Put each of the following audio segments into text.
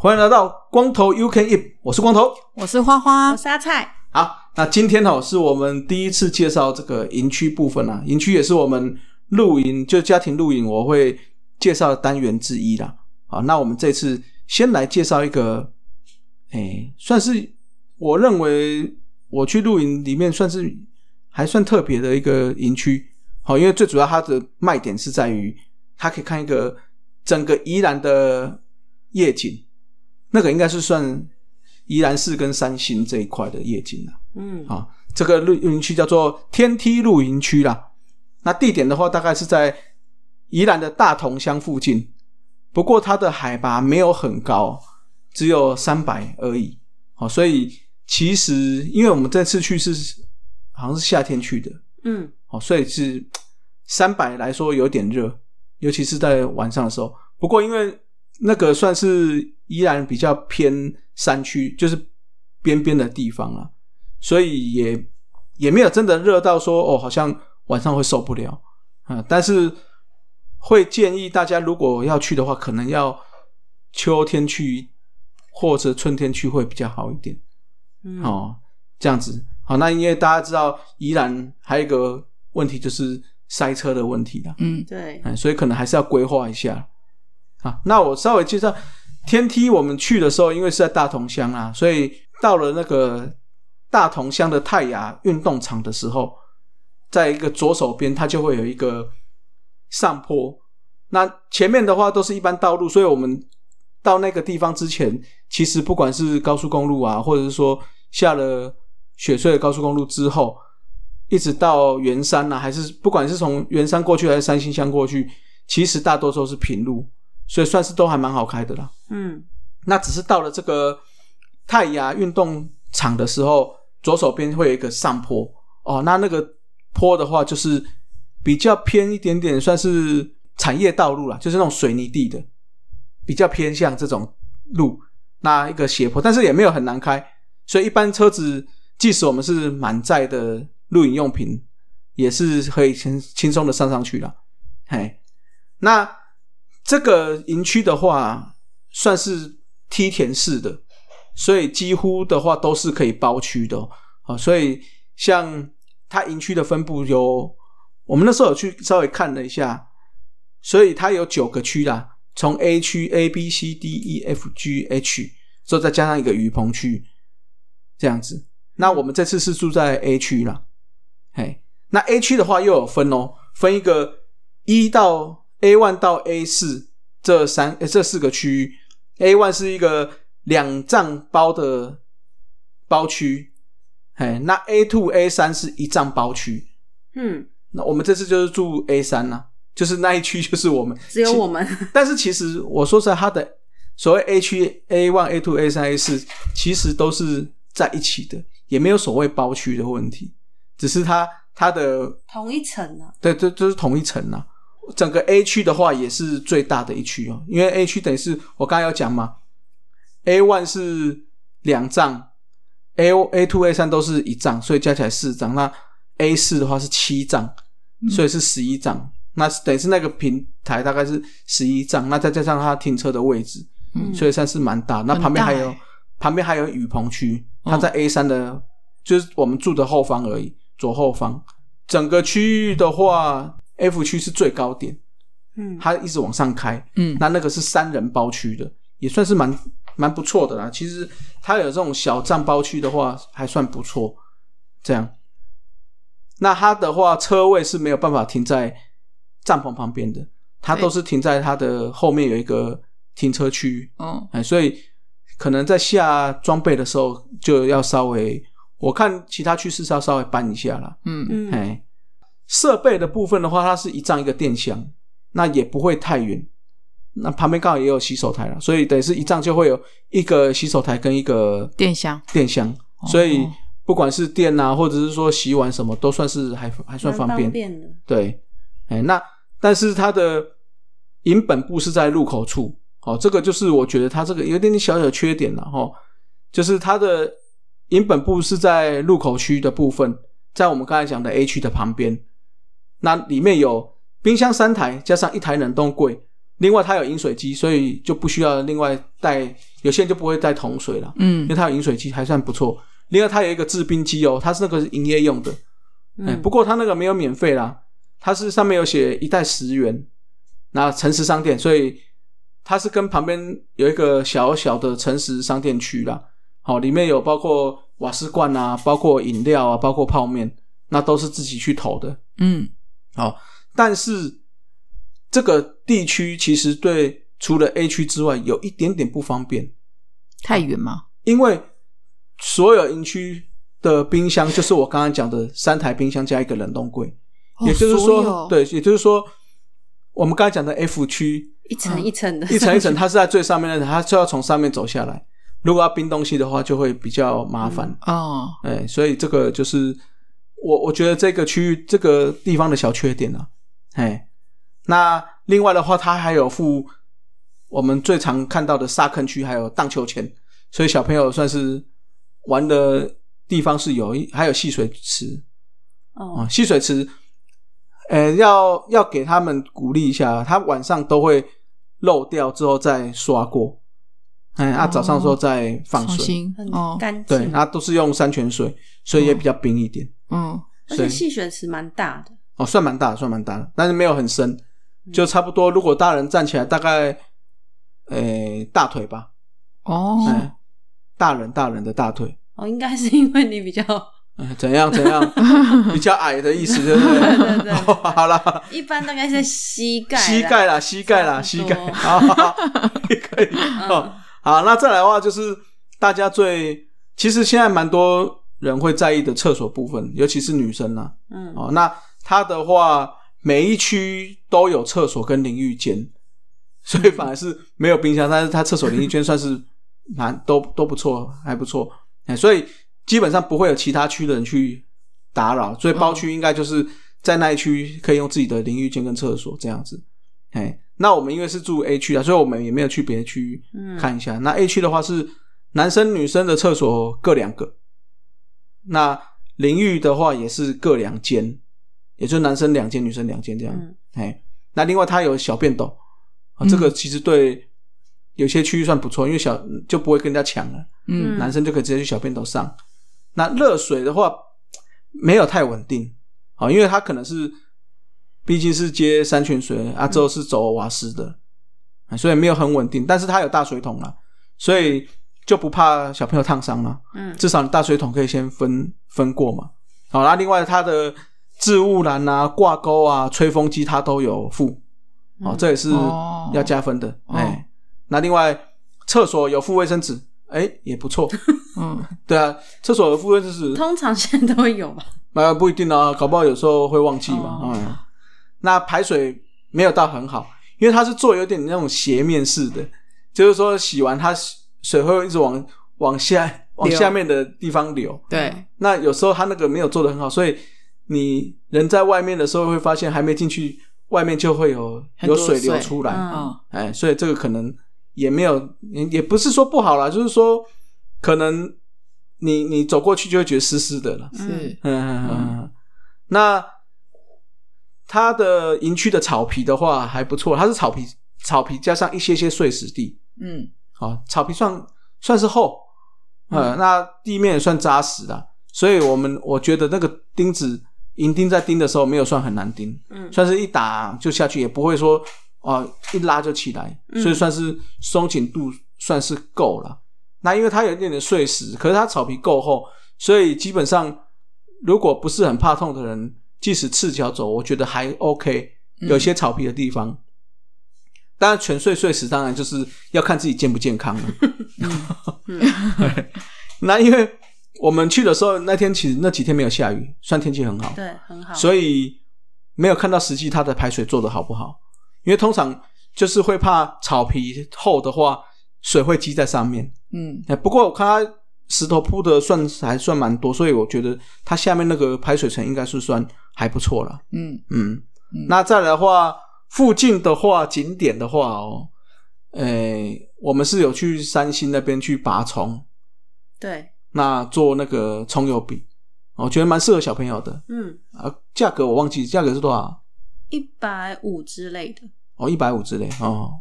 欢迎来到光头 You Can Eat，我是光头，我是花花，我是阿菜。好，那今天哦是我们第一次介绍这个营区部分啊，营区也是我们露营就家庭露营我会介绍的单元之一啦。好，那我们这次先来介绍一个，诶，算是我认为我去露营里面算是还算特别的一个营区。好，因为最主要它的卖点是在于它可以看一个整个宜兰的夜景。那个应该是算宜兰市跟三星这一块的夜景了。嗯，啊，这个露营区叫做天梯露营区啦。那地点的话，大概是在宜兰的大同乡附近。不过它的海拔没有很高，只有三百而已。好，所以其实因为我们这次去是好像是夏天去的，嗯，好，所以是三百来说有点热，尤其是在晚上的时候。不过因为那个算是。依然比较偏山区，就是边边的地方啊，所以也也没有真的热到说哦，好像晚上会受不了啊。但是会建议大家，如果要去的话，可能要秋天去或者春天去会比较好一点。嗯，哦，这样子好。那因为大家知道，宜兰还有一个问题就是塞车的问题啦。嗯，对，所以可能还是要规划一下。啊，那我稍微介绍。天梯我们去的时候，因为是在大同乡啊，所以到了那个大同乡的泰雅运动场的时候，在一个左手边，它就会有一个上坡。那前面的话都是一般道路，所以我们到那个地方之前，其实不管是高速公路啊，或者是说下了雪隧的高速公路之后，一直到圆山啊，还是不管是从圆山过去还是三星乡过去，其实大多数是平路。所以算是都还蛮好开的啦。嗯，那只是到了这个泰雅运动场的时候，左手边会有一个上坡哦。那那个坡的话，就是比较偏一点点，算是产业道路啦，就是那种水泥地的，比较偏向这种路。那一个斜坡，但是也没有很难开，所以一般车子，即使我们是满载的露营用品，也是可以轻轻松的上上去了。嘿，那。这个营区的话，算是梯田式的，所以几乎的话都是可以包区的啊。所以像它营区的分布有，我们那时候有去稍微看了一下，所以它有九个区啦，从 A 区 A B C D E F G H，之后再加上一个雨棚区，这样子。那我们这次是住在 A 区啦，嘿，那 A 区的话又有分哦，分一个一到。A one 到 A 四这三这四个区域，A one 是一个两丈包的包区，哎，那 A two A 三是一丈包区，嗯，那我们这次就是住 A 三呐，就是那一区就是我们 只有我们，但是其实我说实在，它的所谓 A 区 A one A two A 三 A 四其实都是在一起的，也没有所谓包区的问题，只是它它的同一层呢，对，这就是同一层啊。整个 A 区的话也是最大的一区哦，因为 A 区等于是我刚刚要讲嘛，A one 是两帐，A A two A 三都是一帐，所以加起来四帐。那 A 四的话是七帐，所以是十一帐。嗯、那等于是那个平台大概是十一帐，那再加上它停车的位置，嗯、所以算是蛮大。那旁边还有旁边还有雨棚区，它在 A 三的，哦、就是我们住的后方而已，左后方。整个区域的话。F 区是最高点，嗯，它一直往上开，嗯，那那个是三人包区的，也算是蛮蛮不错的啦。其实它有这种小站包区的话，还算不错。这样，那它的话车位是没有办法停在帐篷旁边的，它都是停在它的后面有一个停车区，嗯，哎，所以可能在下装备的时候就要稍微，我看其他区是要稍微搬一下啦。嗯嗯，哎。设备的部分的话，它是一站一个电箱，那也不会太远。那旁边刚好也有洗手台了，所以等于是一站就会有一个洗手台跟一个电箱。电箱，所以不管是电啊，或者是说洗碗什么，都算是还还算方便。方便的。对，哎，那但是它的营本部是在入口处，哦，这个就是我觉得它这个有点点小小的缺点了哈，就是它的营本部是在入口区的部分，在我们刚才讲的 A 区的旁边，那里面有冰箱三台加上一台冷冻柜，另外它有饮水机，所以就不需要另外带，有些人就不会带桶水了，嗯，因为它有饮水机还算不错。另外它有一个制冰机哦，它是那个是营业用的，嗯，欸，不过它那个没有免费啦。它是上面有写一袋十元，那诚实商店，所以它是跟旁边有一个小小的诚实商店区啦。好，里面有包括瓦斯罐啊，包括饮料啊，包括泡面，那都是自己去投的。嗯，好，但是这个地区其实对除了 A 区之外，有一点点不方便。太远吗？因为所有营区的冰箱就是我刚刚讲的三台冰箱加一个冷冻柜。也就是说，对，也就是说，我们刚才讲的 F 区一层一层的，一层一层，它是在最上面的，它就要从上面走下来。如果要冰东西的话，就会比较麻烦哦。哎，所以这个就是我我觉得这个区域这个地方的小缺点啊。哎，那另外的话，它还有附我们最常看到的沙坑区，还有荡秋千，所以小朋友算是玩的地方是有一，还有戏水池。哦，戏水池。呃，要要给他们鼓励一下，他晚上都会漏掉之后再刷过，哎，啊，早上的时候再放水，哦，干净，对，它都是用山泉水，所以也比较冰一点，嗯，而且戏水池蛮大的，哦，算蛮大的，算蛮大的，但是没有很深，就差不多，如果大人站起来，大概，呃，大腿吧，哦，大人大人的大腿，哦，应该是因为你比较。怎样怎样 比较矮的意思，对不对？对 对对。好了，一般大概是膝盖，膝盖啦，膝盖啦，膝盖。好，可以。好，好，那再来的话就是大家最其实现在蛮多人会在意的厕所部分，尤其是女生啦。嗯。哦，那它的话，每一区都有厕所跟淋浴间，所以反而是没有冰箱，但是它厕所淋浴间算是蛮都都不错，还不错。哎，所以。基本上不会有其他区的人去打扰，所以包区应该就是在那一区可以用自己的淋浴间跟厕所这样子。哎，那我们因为是住 A 区啊，所以我们也没有去别的区看一下。嗯、那 A 区的话是男生女生的厕所各两个，那淋浴的话也是各两间，也就是男生两间，女生两间这样。哎、嗯，那另外它有小便斗啊，这个其实对有些区域算不错，因为小就不会跟人家抢了。嗯，男生就可以直接去小便斗上。那热水的话没有太稳定，啊，因为它可能是毕竟是接山泉水啊，之后是走瓦斯的，所以没有很稳定。但是它有大水桶了，所以就不怕小朋友烫伤了。嗯，至少你大水桶可以先分分过嘛。好，那另外它的置物篮啊、挂钩啊、吹风机它都有附，哦，这也是要加分的。哎、哦，那另外厕所有附卫生纸。哎、欸，也不错，嗯，对啊，厕所的部分就是通常现在都会有吧？啊，不一定啊，搞不好有时候会忘记嘛。嗯，嗯，那排水没有到很好，因为它是做有点那种斜面式的，就是说洗完它水会一直往往下往下面的地方流。对，那有时候它那个没有做的很好，所以你人在外面的时候会发现还没进去，外面就会有有水流出来。嗯，哎，所以这个可能。也没有，也不是说不好啦，就是说，可能你你走过去就会觉得湿湿的了。是，嗯嗯嗯。那它的营区的草皮的话还不错，它是草皮，草皮加上一些些碎石地。嗯，好，草皮算算是厚，嗯，那地面也算扎实的，所以我们我觉得那个钉子营钉在钉的时候没有算很难钉，嗯，算是一打就下去，也不会说。啊，一拉就起来，所以算是松紧度算是够了。嗯、那因为它有一点点碎石，可是它草皮够厚，所以基本上如果不是很怕痛的人，即使赤脚走，我觉得还 OK。有些草皮的地方，嗯、当然全碎碎石，当然就是要看自己健不健康了。嗯、那因为我们去的时候，那天其实那几天没有下雨，算天气很好，对，很好，所以没有看到实际它的排水做得好不好。因为通常就是会怕草皮厚的话，水会积在上面。嗯，不过我看它石头铺的算还算蛮多，所以我觉得它下面那个排水层应该是算还不错了。嗯。嗯，嗯。那再来的话，附近的话景点的话哦，诶，我们是有去三星那边去拔葱，对，那做那个葱油饼，我觉得蛮适合小朋友的。嗯，啊，价格我忘记，价格是多少？一百五之类的，哦，一百五之类哦，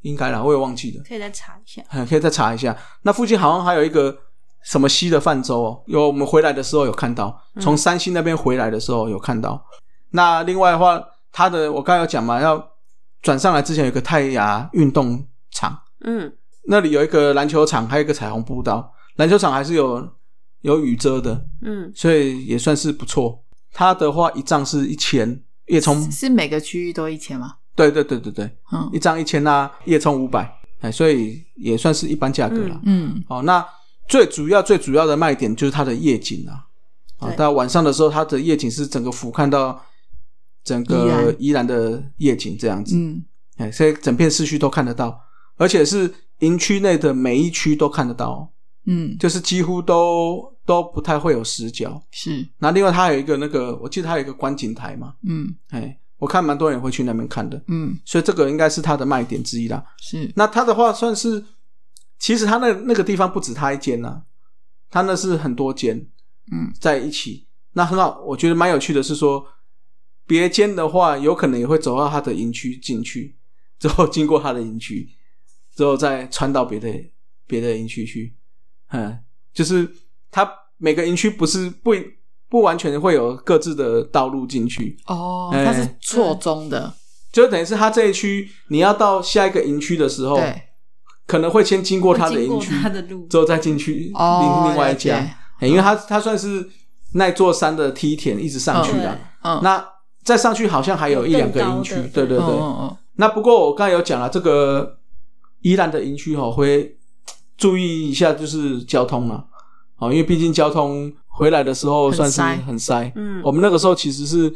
应该啦，我也忘记了，可以再查一下。可以再查一下。那附近好像还有一个什么西的泛舟哦，有我们回来的时候有看到，从山西那边回来的时候有看到。嗯、那另外的话，它的我刚才有讲嘛，要转上来之前有个泰雅运动场，嗯，那里有一个篮球场，还有一个彩虹步道，篮球场还是有有雨遮的，嗯，所以也算是不错。它的话一张是一千。叶葱是每个区域都一千吗？对对对对对，嗯，一张一千啊，夜充五百，哎，所以也算是一般价格了。嗯，哦，那最主要最主要的卖点就是它的夜景啊，啊，到晚上的时候，它的夜景是整个俯瞰到整个宜兰。的夜景这样子，嗯，哎，所以整片市区都看得到，而且是营区内的每一区都看得到，嗯，就是几乎都都不太会有死角。是，那另外它有一个那个，我记得它有一个观景台嘛，嗯，哎，我看蛮多人会去那边看的，嗯，所以这个应该是它的卖点之一啦。是，那它的话算是，其实它那那个地方不止它一间呐、啊，它那是很多间，嗯，在一起。那很好，我觉得蛮有趣的是说，别间的话有可能也会走到它的营区进去，之后经过它的营区，之后再穿到别的别的营区去，嗯，就是它每个营区不是不不完全会有各自的道路进去哦，欸、它是错综的，就等于是它这一区你要到下一个营区的时候，对，可能会先经过它的营区，它的路之后再进去另另外一家，欸、因为它它算是那座山的梯田一直上去的，那再上去好像还有一两个营区，对对对，那不过我刚才有讲了，这个宜兰的营区哦，会注意一下就是交通了，哦，因为毕竟交通回来的时候算是很塞，嗯，我们那个时候其实是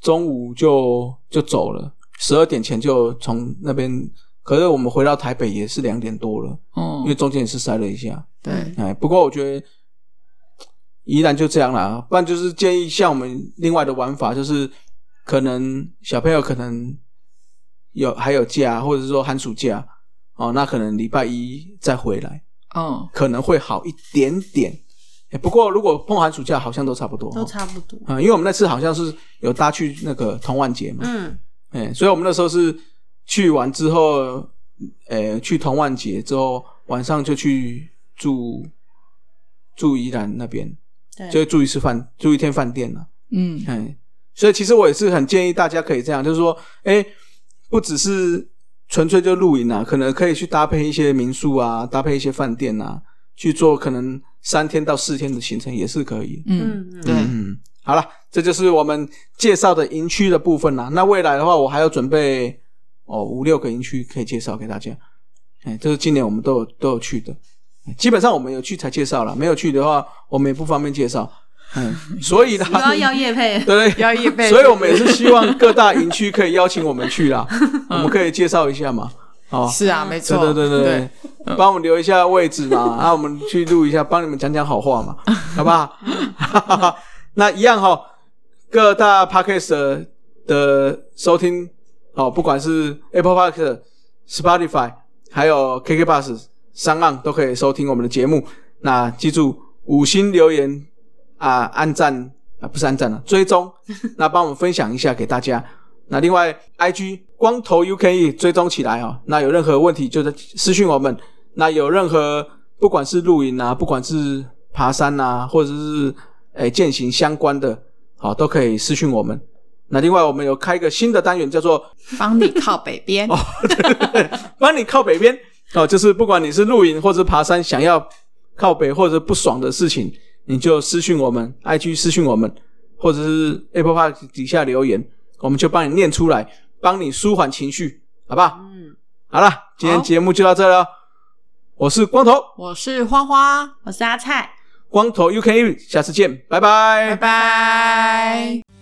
中午就就走了，十二点前就从那边，可是我们回到台北也是两点多了，哦，因为中间也是塞了一下，对，哎，不过我觉得依然就这样啦，不然就是建议像我们另外的玩法就是。可能小朋友可能有还有假，或者是说寒暑假哦，那可能礼拜一再回来，嗯，可能会好一点点。欸、不过如果碰寒暑假，好像都差不多，都差不多。嗯，因为我们那次好像是有搭去那个同万节嘛，嗯，哎、欸，所以我们那时候是去完之后，呃、欸，去同万节之后，晚上就去住住宜兰那边，对，就住一次饭，住一天饭店了，嗯，哎、欸。所以其实我也是很建议大家可以这样，就是说，哎，不只是纯粹就露营啊，可能可以去搭配一些民宿啊，搭配一些饭店啊，去做可能三天到四天的行程也是可以。嗯，对，嗯，好了，这就是我们介绍的营区的部分啦。那未来的话，我还要准备哦五六个营区可以介绍给大家。哎，这是今年我们都有都有去的，基本上我们有去才介绍了，没有去的话，我们也不方便介绍。嗯，所以他，要要业配，对，要业配，所以我们也是希望各大营区可以邀请我们去啦，我们可以介绍一下嘛。哦，是啊，没错，对对对对，帮我们留一下位置嘛，然 后我们去录一下，帮你们讲讲好话嘛，好不好？那一样哈，各大 Podcast 的收听哦，不管是 Apple Podcast、Spotify，还有 KKBOX、SoundOn 都可以收听我们的节目。那记住五星留言。啊，按赞啊，不是按赞了，啊，追踪，那帮我们分享一下给大家。那另外，IG 光头 UKE 追踪起来哦。那有任何问题就在私讯我们。那有任何不管是露营啊，不管是爬山啊，或者是诶践行相关的，好，都可以私讯我们。那另外，我们有开一个新的单元，叫做帮你靠北边哦，对对对，帮你靠北边哦，就是不管你是露营或者爬山，想要靠北或者不爽的事情。你就私讯我们，IG 私讯我们，或者是 Apple Park 底下留言，我们就帮你念出来，帮你舒缓情绪，好不好？嗯，好了，今天节目就到这了。我是光头，我是花花，我是阿菜，光头 UK，下次见，拜拜，拜拜。